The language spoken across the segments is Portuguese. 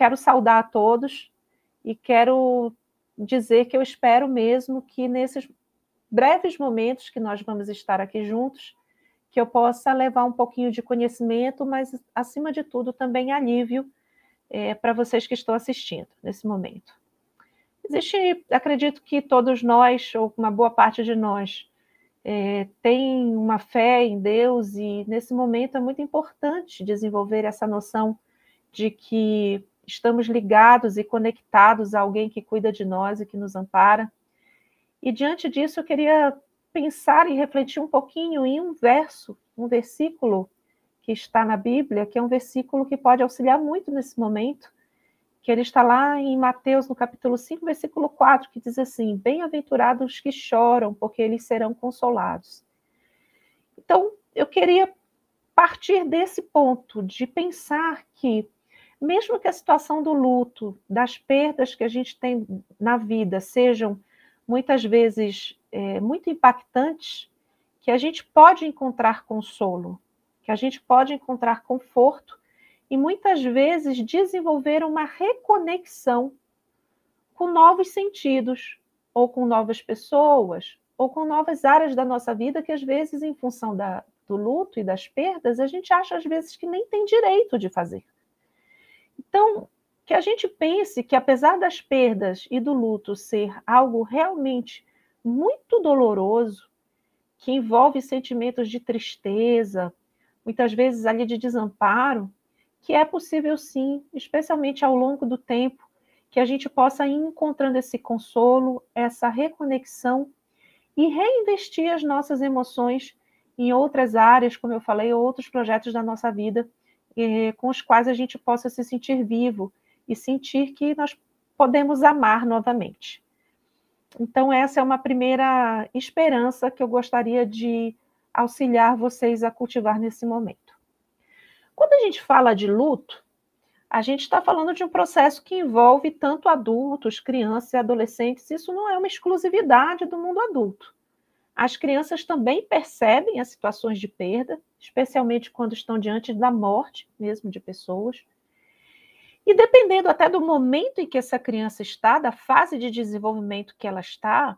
quero saudar a todos e quero dizer que eu espero mesmo que nesses breves momentos que nós vamos estar aqui juntos, que eu possa levar um pouquinho de conhecimento, mas acima de tudo também alívio é, para vocês que estão assistindo nesse momento. Existe, acredito que todos nós, ou uma boa parte de nós, é, tem uma fé em Deus e nesse momento é muito importante desenvolver essa noção de que estamos ligados e conectados a alguém que cuida de nós e que nos ampara. E diante disso, eu queria pensar e refletir um pouquinho em um verso, um versículo que está na Bíblia, que é um versículo que pode auxiliar muito nesse momento, que ele está lá em Mateus, no capítulo 5, versículo 4, que diz assim: Bem-aventurados os que choram, porque eles serão consolados. Então, eu queria partir desse ponto de pensar que, mesmo que a situação do luto, das perdas que a gente tem na vida, sejam muitas vezes é, muito impactantes, que a gente pode encontrar consolo, que a gente pode encontrar conforto e muitas vezes desenvolver uma reconexão com novos sentidos, ou com novas pessoas, ou com novas áreas da nossa vida que às vezes, em função da, do luto e das perdas, a gente acha às vezes que nem tem direito de fazer. Então, que a gente pense que apesar das perdas e do luto ser algo realmente muito doloroso, que envolve sentimentos de tristeza, muitas vezes ali de desamparo, que é possível sim, especialmente ao longo do tempo, que a gente possa ir encontrando esse consolo, essa reconexão e reinvestir as nossas emoções em outras áreas, como eu falei, outros projetos da nossa vida, eh, com os quais a gente possa se sentir vivo e sentir que nós podemos amar novamente. Então, essa é uma primeira esperança que eu gostaria de auxiliar vocês a cultivar nesse momento. Quando a gente fala de luto, a gente está falando de um processo que envolve tanto adultos, crianças e adolescentes. Isso não é uma exclusividade do mundo adulto. As crianças também percebem as situações de perda, especialmente quando estão diante da morte mesmo de pessoas. E dependendo até do momento em que essa criança está, da fase de desenvolvimento que ela está,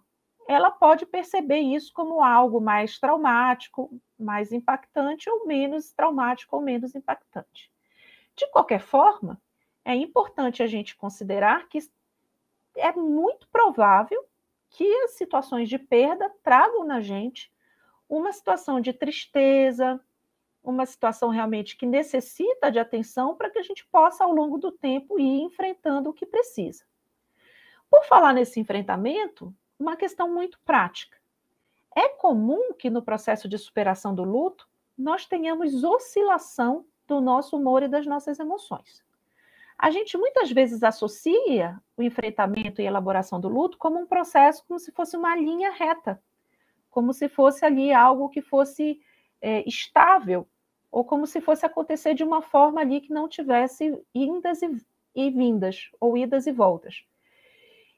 ela pode perceber isso como algo mais traumático, mais impactante, ou menos traumático ou menos impactante. De qualquer forma, é importante a gente considerar que é muito provável que as situações de perda tragam na gente uma situação de tristeza, uma situação realmente que necessita de atenção para que a gente possa, ao longo do tempo, ir enfrentando o que precisa. Por falar nesse enfrentamento, uma questão muito prática. É comum que no processo de superação do luto nós tenhamos oscilação do nosso humor e das nossas emoções. A gente muitas vezes associa o enfrentamento e elaboração do luto como um processo, como se fosse uma linha reta, como se fosse ali algo que fosse é, estável, ou como se fosse acontecer de uma forma ali que não tivesse indas e, e vindas, ou idas e voltas.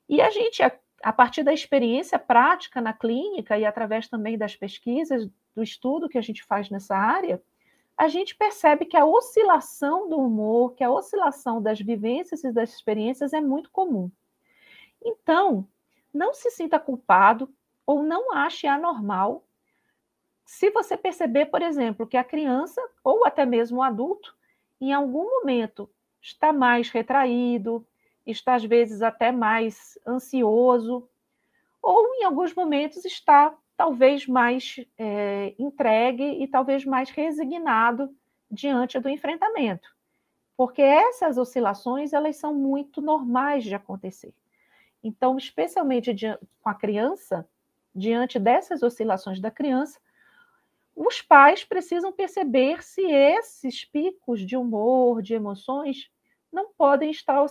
E a gente a partir da experiência prática na clínica e através também das pesquisas, do estudo que a gente faz nessa área, a gente percebe que a oscilação do humor, que a oscilação das vivências e das experiências é muito comum. Então, não se sinta culpado ou não ache anormal se você perceber, por exemplo, que a criança ou até mesmo o adulto, em algum momento, está mais retraído, está às vezes até mais ansioso, ou em alguns momentos está talvez mais é, entregue e talvez mais resignado diante do enfrentamento. Porque essas oscilações, elas são muito normais de acontecer. Então, especialmente com a criança, diante dessas oscilações da criança, os pais precisam perceber se esses picos de humor, de emoções, não podem estar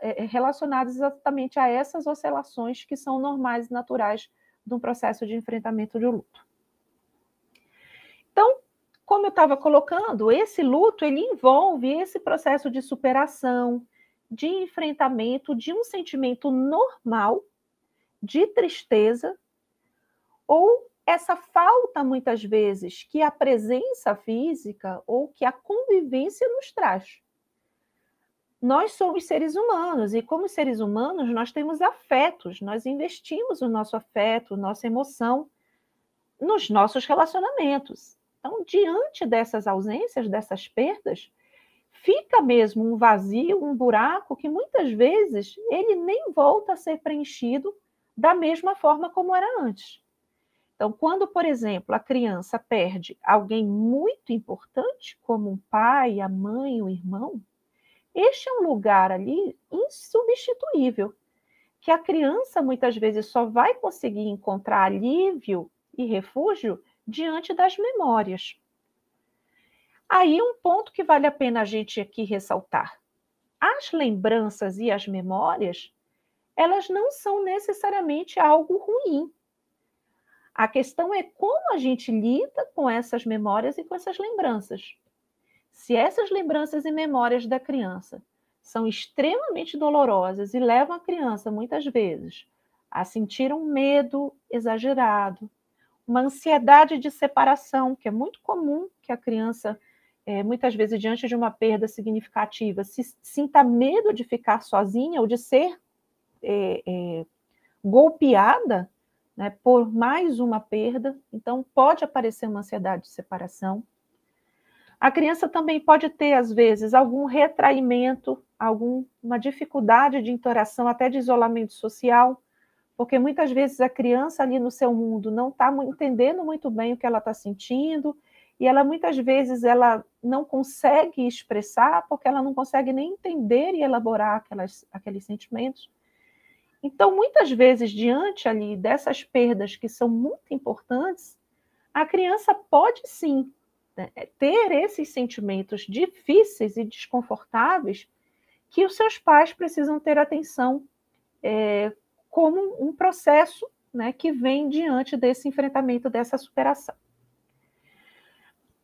é, é, relacionados exatamente a essas oscilações que são normais e naturais de um processo de enfrentamento de luto. Então, como eu estava colocando, esse luto ele envolve esse processo de superação, de enfrentamento de um sentimento normal de tristeza ou essa falta muitas vezes que a presença física ou que a convivência nos traz. nós somos seres humanos e, como seres humanos, nós temos afetos, nós investimos o nosso afeto, nossa emoção nos nossos relacionamentos. Então, diante dessas ausências, dessas perdas, fica mesmo um vazio, um buraco que muitas vezes ele nem volta a ser preenchido da mesma forma como era antes. Então, quando, por exemplo, a criança perde alguém muito importante, como um pai, a mãe, o irmão, este é um lugar ali insubstituível, que a criança muitas vezes só vai conseguir encontrar alívio e refúgio diante das memórias. Aí um ponto que vale a pena a gente aqui ressaltar. As lembranças e as memórias, elas não são necessariamente algo ruim. A questão é como a gente lida com essas memórias e com essas lembranças. Se essas lembranças e memórias da criança são extremamente dolorosas e levam a criança, muitas vezes, a sentir um medo exagerado, uma ansiedade de separação, que é muito comum que a criança, é, muitas vezes, diante de uma perda significativa, se, sinta medo de ficar sozinha ou de ser é, é, golpeada né, por mais uma perda. Então, pode aparecer uma ansiedade de separação. A criança também pode ter, às vezes, algum retraimento, alguma dificuldade de interação, até de isolamento social, porque muitas vezes a criança ali no seu mundo não está entendendo muito bem o que ela está sentindo, e ela muitas vezes ela não consegue expressar, porque ela não consegue nem entender e elaborar aquelas, aqueles sentimentos. Então, muitas vezes, diante ali dessas perdas que são muito importantes, a criança pode sim né, é, ter esses sentimentos difíceis e desconfortáveis que os seus pais precisam ter atenção é, como um processo né, que vem diante desse enfrentamento, dessa superação.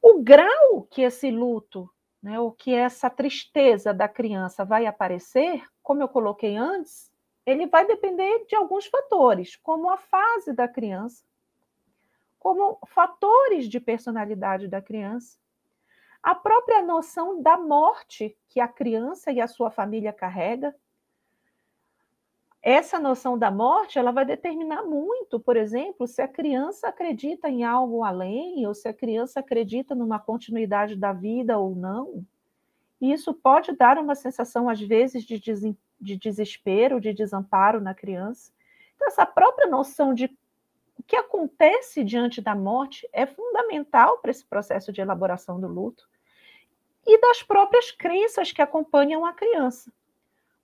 O grau que esse luto, né, ou que essa tristeza da criança vai aparecer, como eu coloquei antes, ele vai depender de alguns fatores, como a fase da criança, como fatores de personalidade da criança, a própria noção da morte que a criança e a sua família carrega. Essa noção da morte, ela vai determinar muito, por exemplo, se a criança acredita em algo além ou se a criança acredita numa continuidade da vida ou não. E isso pode dar uma sensação às vezes de, des de desespero, de desamparo na criança. Então essa própria noção de o que acontece diante da morte é fundamental para esse processo de elaboração do luto e das próprias crenças que acompanham a criança.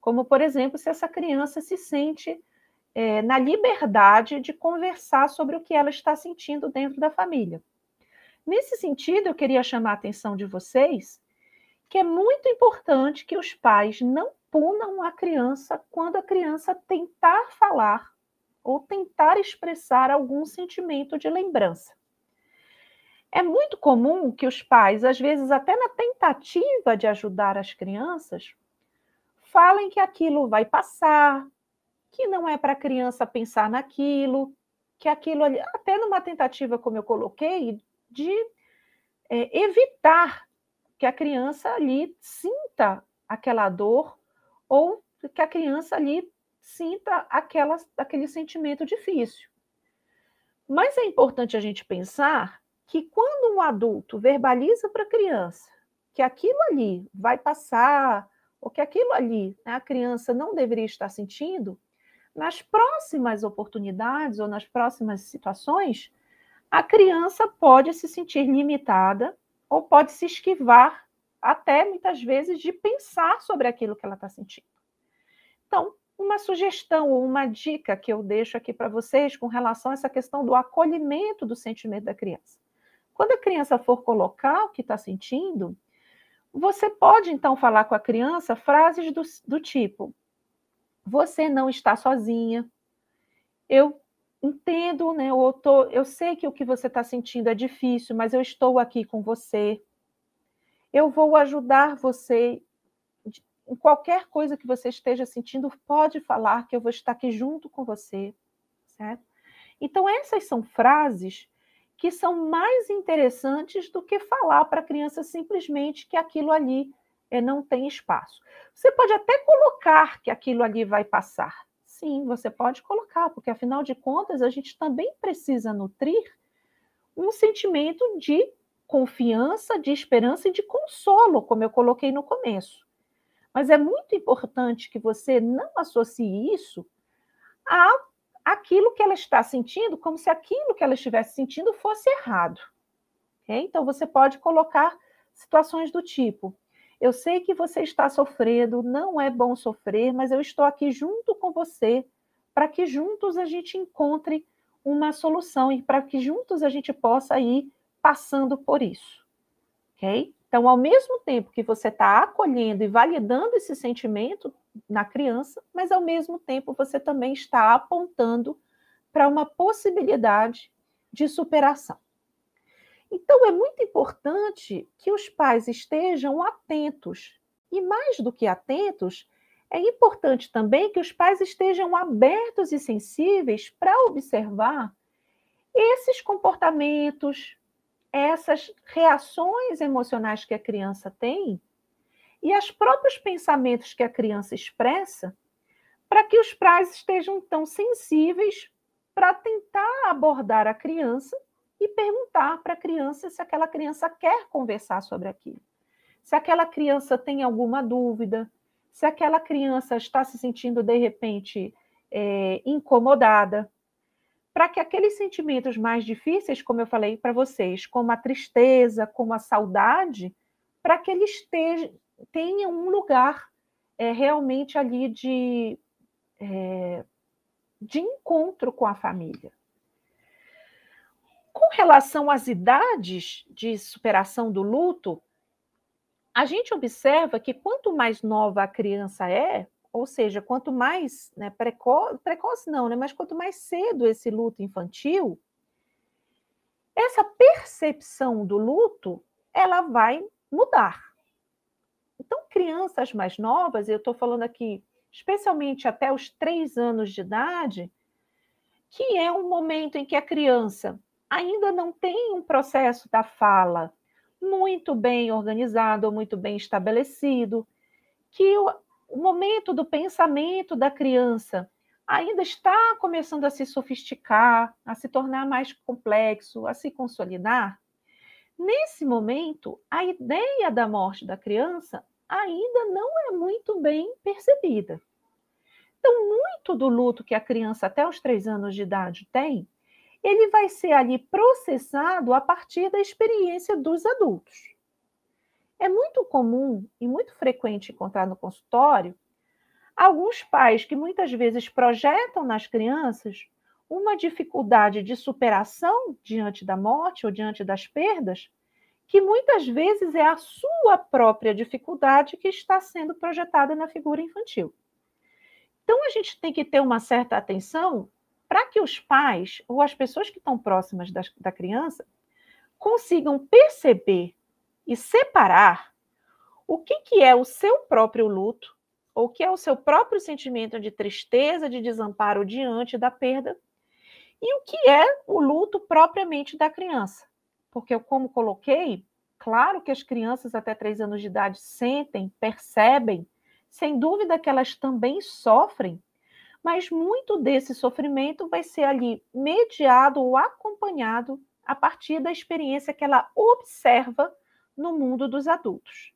Como, por exemplo, se essa criança se sente é, na liberdade de conversar sobre o que ela está sentindo dentro da família. Nesse sentido, eu queria chamar a atenção de vocês que é muito importante que os pais não punam a criança quando a criança tentar falar ou tentar expressar algum sentimento de lembrança. É muito comum que os pais, às vezes até na tentativa de ajudar as crianças, falem que aquilo vai passar, que não é para a criança pensar naquilo, que aquilo ali, até numa tentativa, como eu coloquei, de é, evitar que a criança ali sinta aquela dor ou que a criança ali sinta aquela, aquele sentimento difícil. Mas é importante a gente pensar que quando um adulto verbaliza para a criança que aquilo ali vai passar, ou que aquilo ali né, a criança não deveria estar sentindo, nas próximas oportunidades ou nas próximas situações, a criança pode se sentir limitada ou pode se esquivar até muitas vezes de pensar sobre aquilo que ela está sentindo. Então, uma sugestão ou uma dica que eu deixo aqui para vocês com relação a essa questão do acolhimento do sentimento da criança. Quando a criança for colocar o que está sentindo, você pode então falar com a criança frases do, do tipo: Você não está sozinha, eu entendo, né? Eu, tô, eu sei que o que você está sentindo é difícil, mas eu estou aqui com você. Eu vou ajudar você em qualquer coisa que você esteja sentindo, pode falar que eu vou estar aqui junto com você, certo? Então, essas são frases que são mais interessantes do que falar para a criança simplesmente que aquilo ali é não tem espaço. Você pode até colocar que aquilo ali vai passar. Sim, você pode colocar, porque afinal de contas a gente também precisa nutrir um sentimento de confiança, de esperança e de consolo, como eu coloquei no começo. Mas é muito importante que você não associe isso a aquilo que ela está sentindo, como se aquilo que ela estivesse sentindo fosse errado. Okay? Então, você pode colocar situações do tipo: eu sei que você está sofrendo, não é bom sofrer, mas eu estou aqui junto com você para que juntos a gente encontre uma solução e para que juntos a gente possa ir passando por isso. Ok? Então, ao mesmo tempo que você está acolhendo e validando esse sentimento na criança, mas ao mesmo tempo você também está apontando para uma possibilidade de superação. Então, é muito importante que os pais estejam atentos. E mais do que atentos, é importante também que os pais estejam abertos e sensíveis para observar esses comportamentos, essas reações emocionais que a criança tem e os próprios pensamentos que a criança expressa, para que os pais estejam tão sensíveis para tentar abordar a criança e perguntar para a criança se aquela criança quer conversar sobre aquilo. Se aquela criança tem alguma dúvida, se aquela criança está se sentindo, de repente, é, incomodada, para que aqueles sentimentos mais difíceis, como eu falei para vocês, como a tristeza, como a saudade, para que eles tenham um lugar é, realmente ali de, é, de encontro com a família. Com relação às idades de superação do luto, a gente observa que quanto mais nova a criança é, ou seja, quanto mais né, precoce, precoce não, né, mas quanto mais cedo esse luto infantil, essa percepção do luto ela vai mudar. Então, crianças mais novas, eu estou falando aqui especialmente até os três anos de idade, que é um momento em que a criança ainda não tem um processo da fala muito bem organizado, muito bem estabelecido, que o, o momento do pensamento da criança ainda está começando a se sofisticar, a se tornar mais complexo, a se consolidar. Nesse momento, a ideia da morte da criança ainda não é muito bem percebida. Então, muito do luto que a criança até os três anos de idade tem ele vai ser ali processado a partir da experiência dos adultos. É muito comum e muito frequente encontrar no consultório alguns pais que muitas vezes projetam nas crianças uma dificuldade de superação diante da morte ou diante das perdas, que muitas vezes é a sua própria dificuldade que está sendo projetada na figura infantil. Então a gente tem que ter uma certa atenção para que os pais ou as pessoas que estão próximas da, da criança consigam perceber e separar o que, que é o seu próprio luto, ou o que é o seu próprio sentimento de tristeza, de desamparo diante da perda, e o que é o luto propriamente da criança. Porque como coloquei, claro que as crianças até três anos de idade sentem, percebem, sem dúvida que elas também sofrem mas muito desse sofrimento vai ser ali mediado ou acompanhado a partir da experiência que ela observa no mundo dos adultos.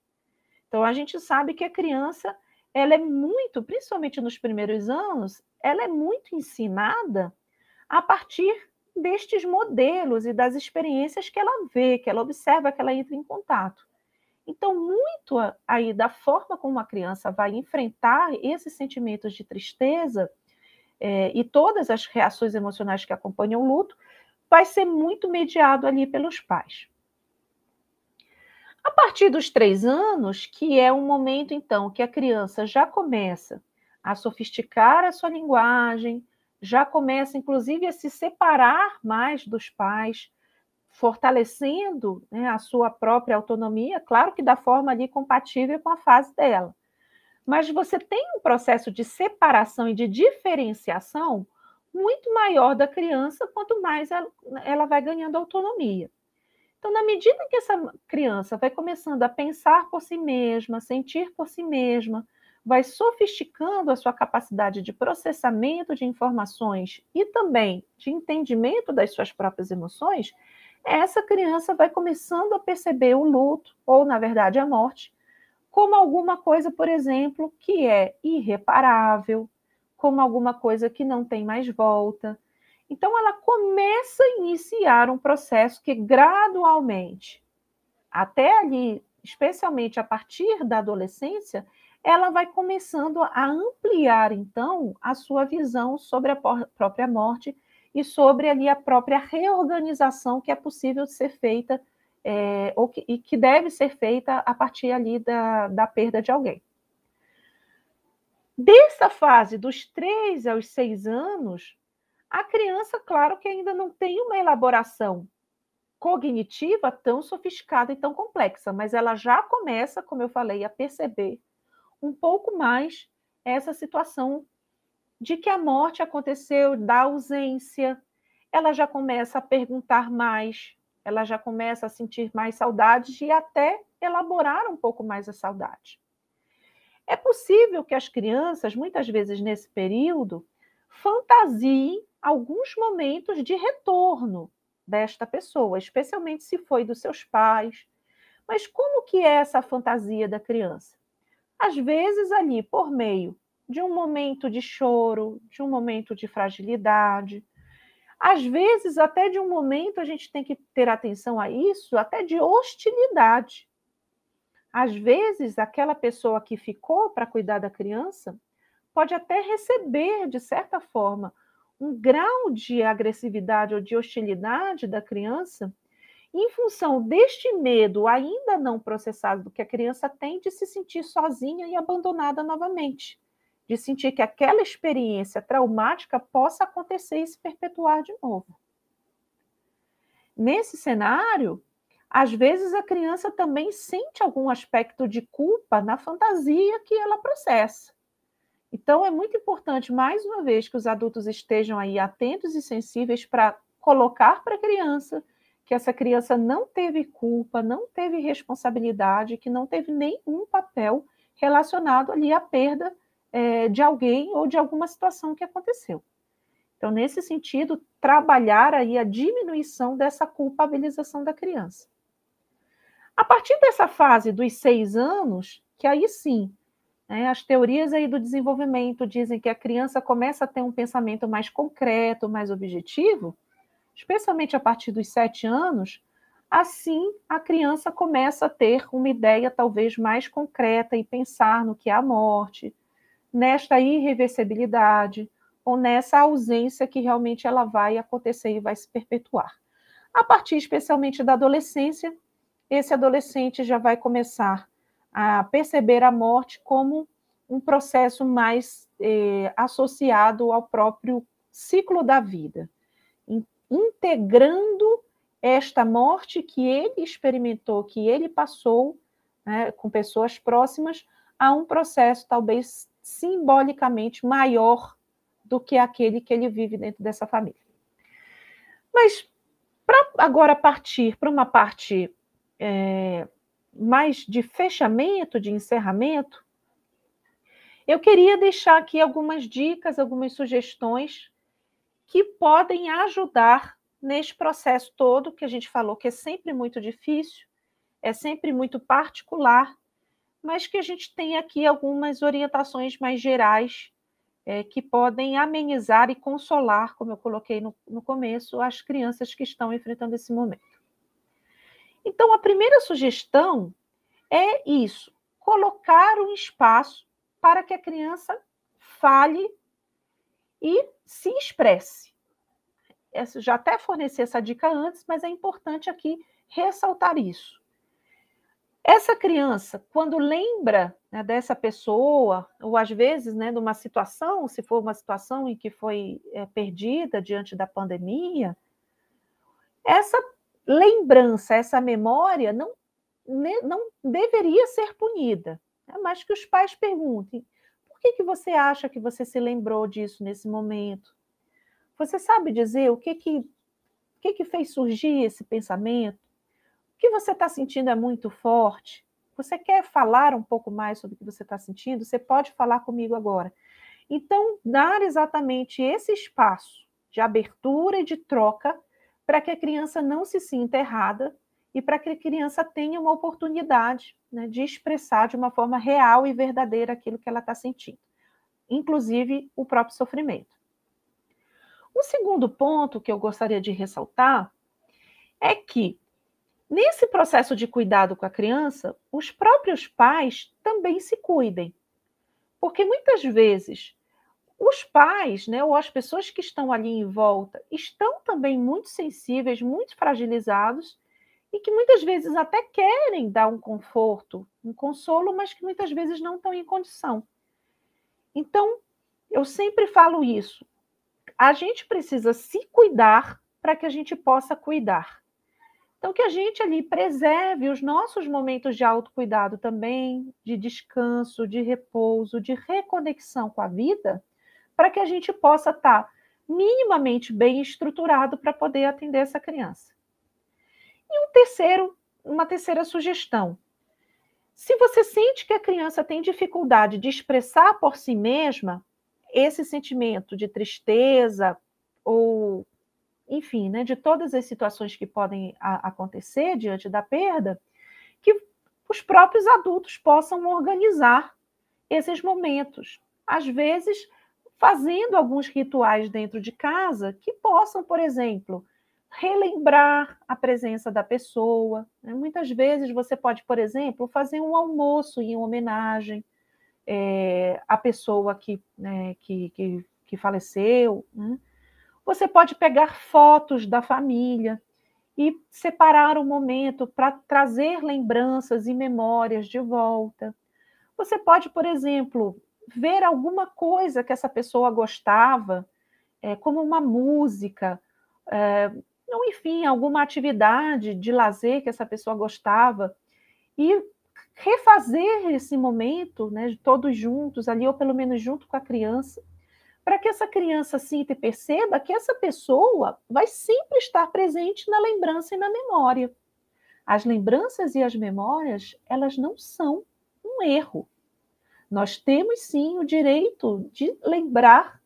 Então a gente sabe que a criança, ela é muito, principalmente nos primeiros anos, ela é muito ensinada a partir destes modelos e das experiências que ela vê, que ela observa, que ela entra em contato. Então, muito aí da forma como a criança vai enfrentar esses sentimentos de tristeza é, e todas as reações emocionais que acompanham o luto, vai ser muito mediado ali pelos pais. A partir dos três anos, que é um momento, então, que a criança já começa a sofisticar a sua linguagem, já começa, inclusive, a se separar mais dos pais, fortalecendo né, a sua própria autonomia, claro que da forma ali compatível com a fase dela. Mas você tem um processo de separação e de diferenciação muito maior da criança quanto mais ela, ela vai ganhando autonomia. Então, na medida que essa criança vai começando a pensar por si mesma, sentir por si mesma, vai sofisticando a sua capacidade de processamento de informações e também de entendimento das suas próprias emoções, essa criança vai começando a perceber o luto, ou na verdade a morte, como alguma coisa, por exemplo, que é irreparável, como alguma coisa que não tem mais volta. Então, ela começa a iniciar um processo que gradualmente, até ali, especialmente a partir da adolescência, ela vai começando a ampliar, então, a sua visão sobre a própria morte e sobre ali a própria reorganização que é possível ser feita é, ou que, e que deve ser feita a partir ali da, da perda de alguém. Dessa fase, dos três aos seis anos, a criança, claro que ainda não tem uma elaboração cognitiva tão sofisticada e tão complexa, mas ela já começa, como eu falei, a perceber um pouco mais essa situação de que a morte aconteceu, da ausência, ela já começa a perguntar mais, ela já começa a sentir mais saudades e até elaborar um pouco mais a saudade. É possível que as crianças, muitas vezes nesse período, fantasiem alguns momentos de retorno desta pessoa, especialmente se foi dos seus pais. Mas como que é essa fantasia da criança? às vezes ali por meio de um momento de choro, de um momento de fragilidade, às vezes até de um momento a gente tem que ter atenção a isso, até de hostilidade. Às vezes aquela pessoa que ficou para cuidar da criança pode até receber de certa forma um grau de agressividade ou de hostilidade da criança em função deste medo ainda não processado que a criança tem de se sentir sozinha e abandonada novamente, de sentir que aquela experiência traumática possa acontecer e se perpetuar de novo. Nesse cenário, às vezes a criança também sente algum aspecto de culpa na fantasia que ela processa. Então, é muito importante, mais uma vez, que os adultos estejam aí atentos e sensíveis para colocar para a criança que essa criança não teve culpa, não teve responsabilidade, que não teve nenhum papel relacionado ali à perda é, de alguém ou de alguma situação que aconteceu. Então, nesse sentido, trabalhar aí a diminuição dessa culpabilização da criança. A partir dessa fase dos seis anos, que aí sim, né, as teorias aí do desenvolvimento dizem que a criança começa a ter um pensamento mais concreto, mais objetivo, especialmente a partir dos sete anos, assim a criança começa a ter uma ideia talvez mais concreta e pensar no que é a morte, nesta irreversibilidade ou nessa ausência que realmente ela vai acontecer e vai se perpetuar. A partir especialmente da adolescência, esse adolescente já vai começar a perceber a morte como um processo mais eh, associado ao próprio ciclo da vida integrando esta morte que ele experimentou, que ele passou né, com pessoas próximas, a um processo talvez simbolicamente maior do que aquele que ele vive dentro dessa família. Mas para agora partir para uma parte é, mais de fechamento, de encerramento, eu queria deixar aqui algumas dicas, algumas sugestões que podem ajudar neste processo todo que a gente falou que é sempre muito difícil, é sempre muito particular, mas que a gente tem aqui algumas orientações mais gerais é, que podem amenizar e consolar, como eu coloquei no, no começo, as crianças que estão enfrentando esse momento. Então, a primeira sugestão é isso: colocar um espaço para que a criança fale e se expresse. Já até forneci essa dica antes, mas é importante aqui ressaltar isso. Essa criança, quando lembra né, dessa pessoa, ou às vezes, né, de uma situação, se for uma situação em que foi é, perdida diante da pandemia, essa lembrança, essa memória não, não deveria ser punida, né, mas que os pais perguntem: por que, que você acha que você se lembrou disso nesse momento? Você sabe dizer o que que, o que, que fez surgir esse pensamento? O que você está sentindo é muito forte? Você quer falar um pouco mais sobre o que você está sentindo? Você pode falar comigo agora. Então, dar exatamente esse espaço de abertura e de troca para que a criança não se sinta errada e para que a criança tenha uma oportunidade né, de expressar de uma forma real e verdadeira aquilo que ela está sentindo, inclusive o próprio sofrimento. O segundo ponto que eu gostaria de ressaltar é que, nesse processo de cuidado com a criança, os próprios pais também se cuidem. Porque muitas vezes os pais, né, ou as pessoas que estão ali em volta, estão também muito sensíveis, muito fragilizados e que muitas vezes até querem dar um conforto, um consolo, mas que muitas vezes não estão em condição. Então, eu sempre falo isso. A gente precisa se cuidar para que a gente possa cuidar. Então, que a gente ali preserve os nossos momentos de autocuidado também, de descanso, de repouso, de reconexão com a vida, para que a gente possa estar minimamente bem estruturado para poder atender essa criança. E um terceiro, uma terceira sugestão. Se você sente que a criança tem dificuldade de expressar por si mesma esse sentimento de tristeza ou, enfim, né, de todas as situações que podem a, acontecer diante da perda, que os próprios adultos possam organizar esses momentos. Às vezes, fazendo alguns rituais dentro de casa que possam, por exemplo, relembrar a presença da pessoa. Né? Muitas vezes você pode, por exemplo, fazer um almoço em homenagem é, à pessoa que, né, que, que, que, faleceu. Né? Você pode pegar fotos da família e separar o momento para trazer lembranças e memórias de volta. Você pode, por exemplo, ver alguma coisa que essa pessoa gostava, é, como uma música, é, ou enfim, alguma atividade de lazer que essa pessoa gostava, e refazer esse momento, né, todos juntos ali, ou pelo menos junto com a criança, para que essa criança sinta e perceba que essa pessoa vai sempre estar presente na lembrança e na memória. As lembranças e as memórias, elas não são um erro. Nós temos sim o direito de lembrar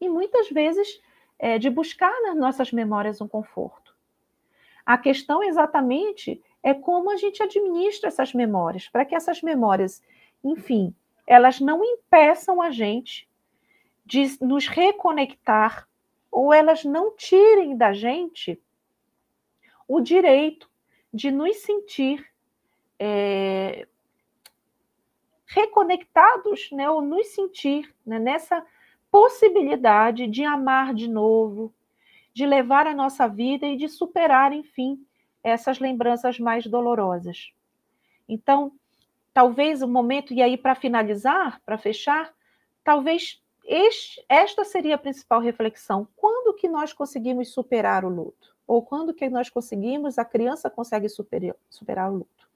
e muitas vezes é, de buscar nas nossas memórias um conforto. A questão exatamente é como a gente administra essas memórias, para que essas memórias, enfim, elas não impeçam a gente de nos reconectar ou elas não tirem da gente o direito de nos sentir é, reconectados, né, ou nos sentir né, nessa possibilidade de amar de novo, de levar a nossa vida e de superar, enfim, essas lembranças mais dolorosas. Então, talvez o momento, e aí para finalizar, para fechar, talvez este, esta seria a principal reflexão. Quando que nós conseguimos superar o luto? Ou quando que nós conseguimos, a criança consegue superar, superar o luto?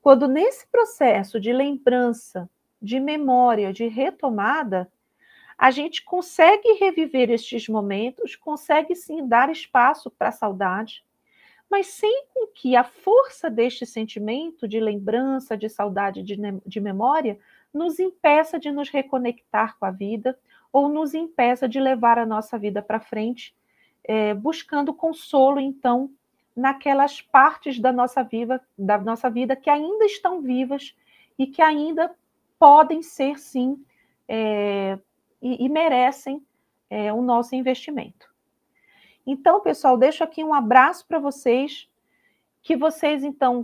Quando nesse processo de lembrança, de memória, de retomada, a gente consegue reviver estes momentos, consegue sim dar espaço para a saudade, mas sem que a força deste sentimento de lembrança, de saudade, de, de memória, nos impeça de nos reconectar com a vida ou nos impeça de levar a nossa vida para frente, é, buscando consolo, então, naquelas partes da nossa vida, da nossa vida que ainda estão vivas e que ainda podem ser, sim, é, e, e merecem é, o nosso investimento. Então, pessoal, deixo aqui um abraço para vocês, que vocês, então,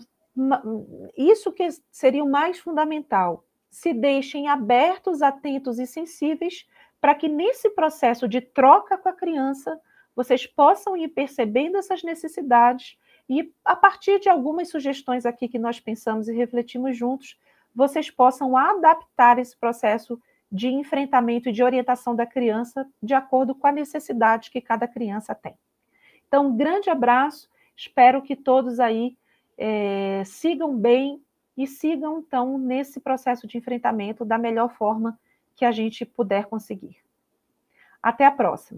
isso que seria o mais fundamental, se deixem abertos, atentos e sensíveis para que nesse processo de troca com a criança, vocês possam ir percebendo essas necessidades e, a partir de algumas sugestões aqui que nós pensamos e refletimos juntos, vocês possam adaptar esse processo de enfrentamento e de orientação da criança de acordo com a necessidade que cada criança tem. Então, um grande abraço, espero que todos aí é, sigam bem e sigam, então, nesse processo de enfrentamento da melhor forma que a gente puder conseguir. Até a próxima!